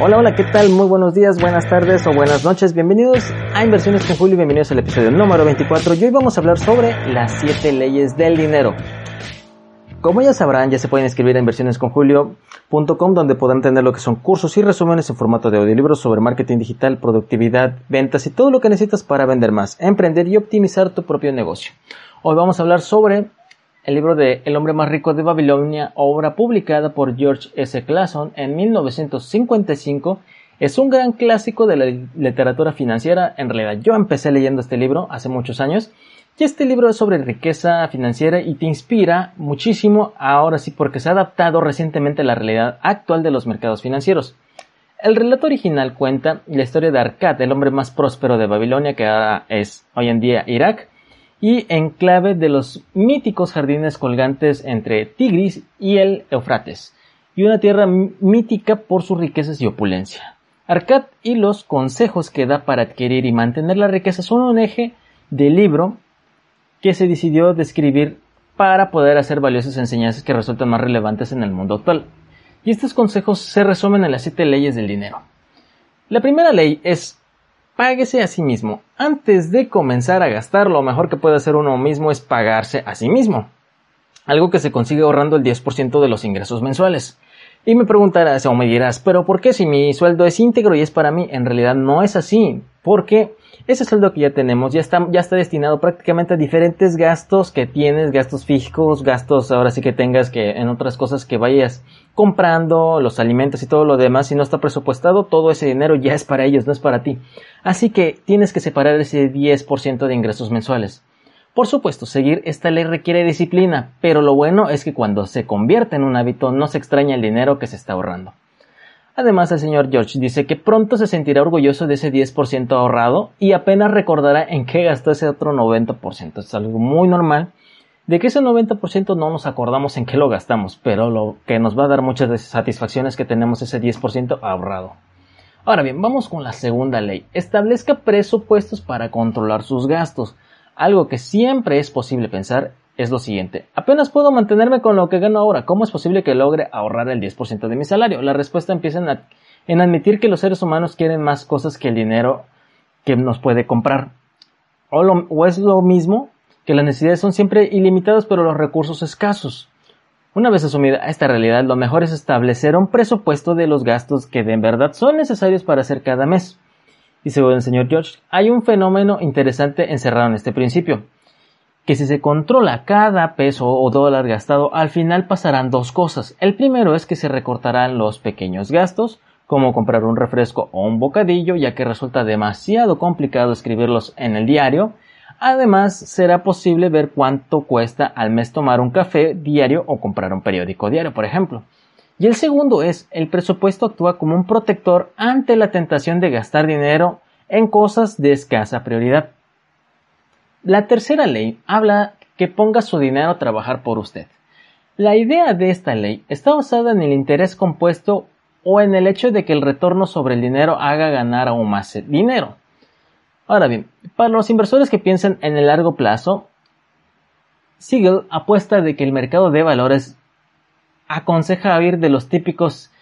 Hola, hola, ¿qué tal? Muy buenos días, buenas tardes o buenas noches. Bienvenidos a Inversiones con Julio y bienvenidos al episodio número 24. Y hoy vamos a hablar sobre las 7 leyes del dinero. Como ya sabrán, ya se pueden inscribir a inversionesconjulio.com donde podrán tener lo que son cursos y resúmenes en formato de audiolibros sobre marketing digital, productividad, ventas y todo lo que necesitas para vender más, emprender y optimizar tu propio negocio. Hoy vamos a hablar sobre el libro de El hombre más rico de Babilonia, obra publicada por George S. Clason en 1955. Es un gran clásico de la literatura financiera. En realidad, yo empecé leyendo este libro hace muchos años. Y este libro es sobre riqueza financiera y te inspira muchísimo ahora sí porque se ha adaptado recientemente a la realidad actual de los mercados financieros. El relato original cuenta la historia de Arkad, el hombre más próspero de Babilonia, que ahora es hoy en día Irak, y enclave de los míticos jardines colgantes entre Tigris y el Eufrates, y una tierra mítica por sus riquezas y opulencia. Arcad y los consejos que da para adquirir y mantener la riqueza son un eje del libro que se decidió describir para poder hacer valiosas enseñanzas que resultan más relevantes en el mundo actual. Y estos consejos se resumen en las siete leyes del dinero. La primera ley es páguese a sí mismo. Antes de comenzar a gastar, lo mejor que puede hacer uno mismo es pagarse a sí mismo. Algo que se consigue ahorrando el 10% de los ingresos mensuales. Y me preguntarás o me dirás, pero ¿por qué si mi sueldo es íntegro y es para mí? En realidad no es así, porque ese sueldo que ya tenemos ya está, ya está destinado prácticamente a diferentes gastos que tienes, gastos fijos, gastos ahora sí que tengas que en otras cosas que vayas comprando, los alimentos y todo lo demás, si no está presupuestado, todo ese dinero ya es para ellos, no es para ti. Así que tienes que separar ese 10% de ingresos mensuales. Por supuesto, seguir esta ley requiere disciplina, pero lo bueno es que cuando se convierte en un hábito no se extraña el dinero que se está ahorrando. Además, el señor George dice que pronto se sentirá orgulloso de ese 10% ahorrado y apenas recordará en qué gastó ese otro 90%. Es algo muy normal de que ese 90% no nos acordamos en qué lo gastamos, pero lo que nos va a dar muchas satisfacciones es que tenemos ese 10% ahorrado. Ahora bien, vamos con la segunda ley. Establezca presupuestos para controlar sus gastos. Algo que siempre es posible pensar es lo siguiente. Apenas puedo mantenerme con lo que gano ahora. ¿Cómo es posible que logre ahorrar el 10% de mi salario? La respuesta empieza en, admitir que los seres humanos quieren más cosas que el dinero que nos puede comprar. O, o es lo mismo que las necesidades son siempre ilimitadas pero los recursos escasos. Una vez asumida esta realidad, lo mejor es establecer un presupuesto de los gastos que de verdad son necesarios para hacer cada mes. Y según el señor George, hay un fenómeno interesante encerrado en este principio, que si se controla cada peso o dólar gastado, al final pasarán dos cosas. El primero es que se recortarán los pequeños gastos, como comprar un refresco o un bocadillo, ya que resulta demasiado complicado escribirlos en el diario. Además, será posible ver cuánto cuesta al mes tomar un café diario o comprar un periódico diario, por ejemplo. Y el segundo es, el presupuesto actúa como un protector ante la tentación de gastar dinero en cosas de escasa prioridad. La tercera ley habla que ponga su dinero a trabajar por usted. La idea de esta ley está basada en el interés compuesto o en el hecho de que el retorno sobre el dinero haga ganar aún más dinero. Ahora bien, para los inversores que piensan en el largo plazo, Siegel apuesta de que el mercado de valores aconseja huir de los típicos,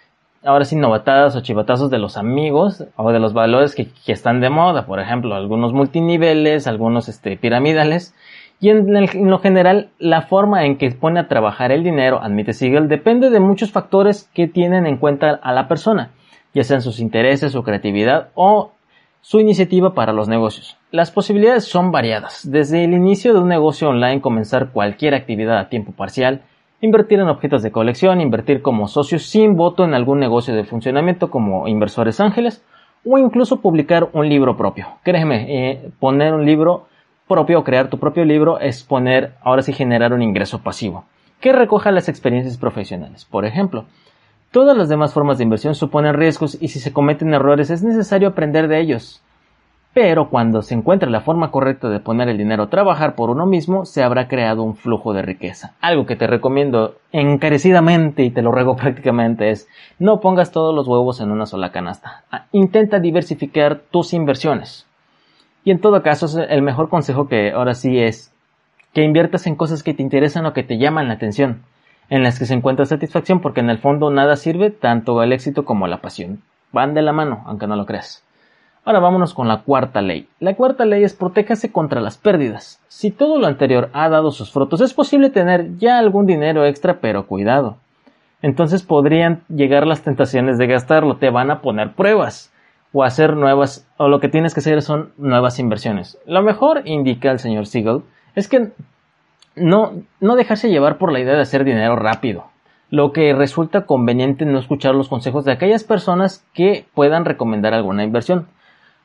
ahora sí, novatadas o chivatazos de los amigos o de los valores que, están de moda, por ejemplo, algunos multiniveles, algunos este, piramidales. Y en, lo general, la forma en que pone a trabajar el dinero, admite Siegel, depende de muchos factores que tienen en cuenta a la persona, ya sean sus intereses, su creatividad o su iniciativa para los negocios. Las posibilidades son variadas, desde el inicio de un negocio online comenzar cualquier actividad a tiempo parcial, invertir en objetos de colección, invertir como socio sin voto en algún negocio de funcionamiento como inversores ángeles o incluso publicar un libro propio. Créeme, eh, poner un libro propio crear tu propio libro es poner, ahora sí, generar un ingreso pasivo que recoja las experiencias profesionales. Por ejemplo, todas las demás formas de inversión suponen riesgos y si se cometen errores es necesario aprender de ellos. Pero cuando se encuentre la forma correcta de poner el dinero a trabajar por uno mismo, se habrá creado un flujo de riqueza. Algo que te recomiendo encarecidamente y te lo ruego prácticamente es no pongas todos los huevos en una sola canasta. Ah, intenta diversificar tus inversiones. Y en todo caso, el mejor consejo que ahora sí es que inviertas en cosas que te interesan o que te llaman la atención, en las que se encuentra satisfacción porque en el fondo nada sirve tanto el éxito como la pasión. van de la mano, aunque no lo creas. Ahora vámonos con la cuarta ley. La cuarta ley es protéjase contra las pérdidas. Si todo lo anterior ha dado sus frutos, es posible tener ya algún dinero extra, pero cuidado. Entonces podrían llegar las tentaciones de gastarlo, te van a poner pruebas o hacer nuevas, o lo que tienes que hacer son nuevas inversiones. Lo mejor, indica el señor Siegel, es que no, no dejarse llevar por la idea de hacer dinero rápido lo que resulta conveniente no escuchar los consejos de aquellas personas que puedan recomendar alguna inversión.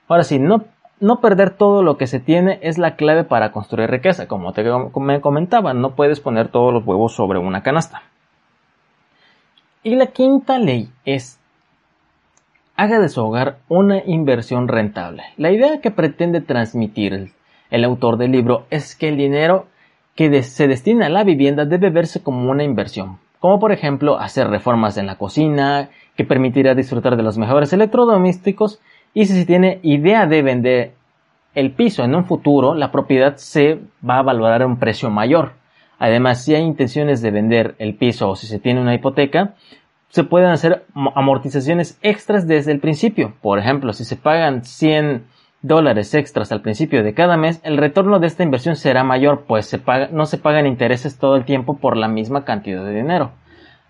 Ahora sí, no, no perder todo lo que se tiene es la clave para construir riqueza. Como te me comentaba, no puedes poner todos los huevos sobre una canasta. Y la quinta ley es haga de su hogar una inversión rentable. La idea que pretende transmitir el, autor del libro es que el dinero que se destina a la vivienda debe verse como una inversión, como por ejemplo hacer reformas en la cocina, que permitirá disfrutar de los mejores electrodomésticos y si se tiene idea de vender el piso en un futuro, la propiedad se va a valorar a un precio mayor. Además, si hay intenciones de vender el piso o si se tiene una hipoteca, se pueden hacer amortizaciones extras desde el principio. Por ejemplo, si se pagan 100 dólares extras al principio de cada mes, el retorno de esta inversión será mayor, pues no se pagan intereses todo el tiempo por la misma cantidad de dinero.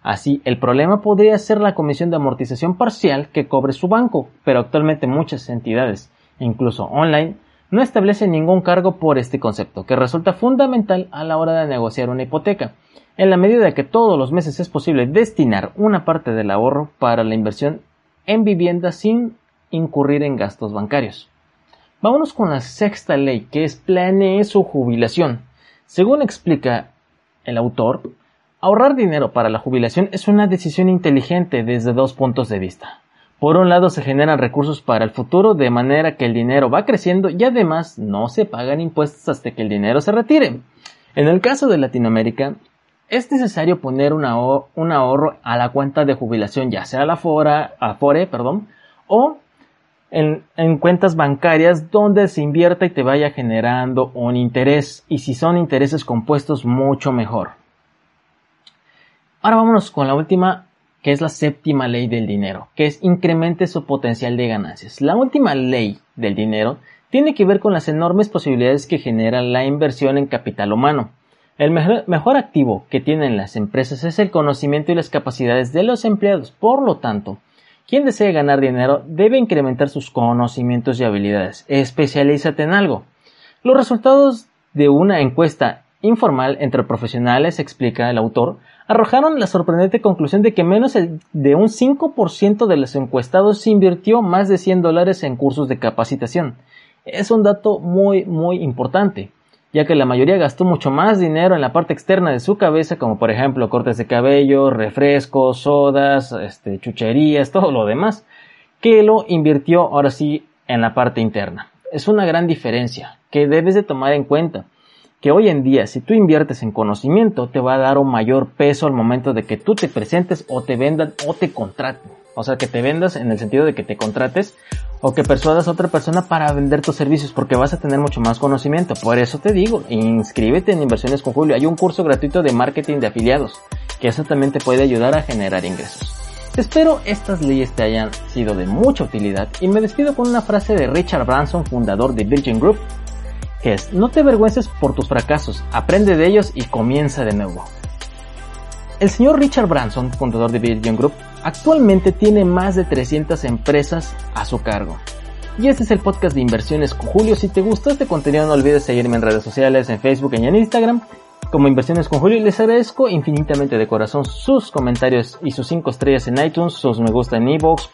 Así, el problema podría ser la comisión de amortización parcial que cobre su banco, pero actualmente muchas entidades, incluso online, no establecen ningún cargo por este concepto, que resulta fundamental a la hora de negociar una hipoteca, en la medida de que todos los meses es posible destinar una parte del ahorro para la inversión en vivienda sin incurrir en gastos bancarios. Vámonos con la sexta ley, que es planee su jubilación. Según explica el autor, Ahorrar dinero para la jubilación es una decisión inteligente desde dos puntos de vista. Por un lado se generan recursos para el futuro de manera que el dinero va creciendo y además no se pagan impuestos hasta que el dinero se retire. En el caso de Latinoamérica, es necesario poner un ahorro a la cuenta de jubilación, ya sea a la Afore, perdón, o en, en, cuentas bancarias donde se invierta y te vaya generando un interés, y si son intereses compuestos, mucho mejor. Ahora vámonos con la última, que es la séptima ley del dinero, que es incremente su potencial de ganancias. La última ley del dinero tiene que ver con las enormes posibilidades que genera la inversión en capital humano. El mejor, activo que tienen las empresas es el conocimiento y las capacidades de los empleados. Por lo tanto, quien desee ganar dinero debe incrementar sus conocimientos y habilidades. Especialízate en algo. Los resultados de una encuesta informal entre profesionales, explica el autor, arrojaron la sorprendente conclusión de que menos de un 5% de los encuestados invirtió más de 100 dólares en cursos de capacitación. Es un dato muy, muy importante, ya que la mayoría gastó mucho más dinero en la parte externa de su cabeza, como por ejemplo cortes de cabello, refrescos, sodas, este, chucherías, todo lo demás, que lo invirtió ahora sí en la parte interna. Es una gran diferencia que debes de tomar en cuenta que hoy en día si tú inviertes en conocimiento te va a dar un mayor peso al momento de que tú te presentes o te vendan o te contraten. O sea, que te vendas en el sentido de que te contrates o que persuadas a otra persona para vender tus servicios porque vas a tener mucho más conocimiento. Por eso te digo, inscríbete en Inversiones con Julio. Hay un curso gratuito de marketing de afiliados que eso también te puede ayudar a generar ingresos. Espero estas leyes te hayan sido de mucha utilidad y me despido con una frase de Richard Branson, fundador de Virgin Group, es no te avergüences por tus fracasos, aprende de ellos y comienza de nuevo. El señor Richard Branson, fundador de Virgin Group, actualmente tiene más de 300 empresas a su cargo. Y este es el podcast de inversiones con Julio. Si te gustó este contenido no olvides seguirme en redes sociales, en Facebook y en Instagram como Inversiones con Julio. Les agradezco infinitamente de corazón sus comentarios y sus 5 estrellas en iTunes, sus me gusta en Evox,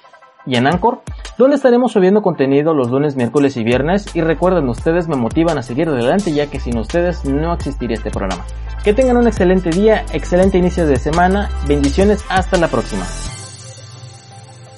y en Anchor, donde estaremos subiendo contenido los lunes, miércoles y viernes. Y recuerden, ustedes me motivan a seguir adelante ya que sin ustedes no existiría este programa. Que tengan un excelente día, excelente inicio de semana, bendiciones, hasta la próxima.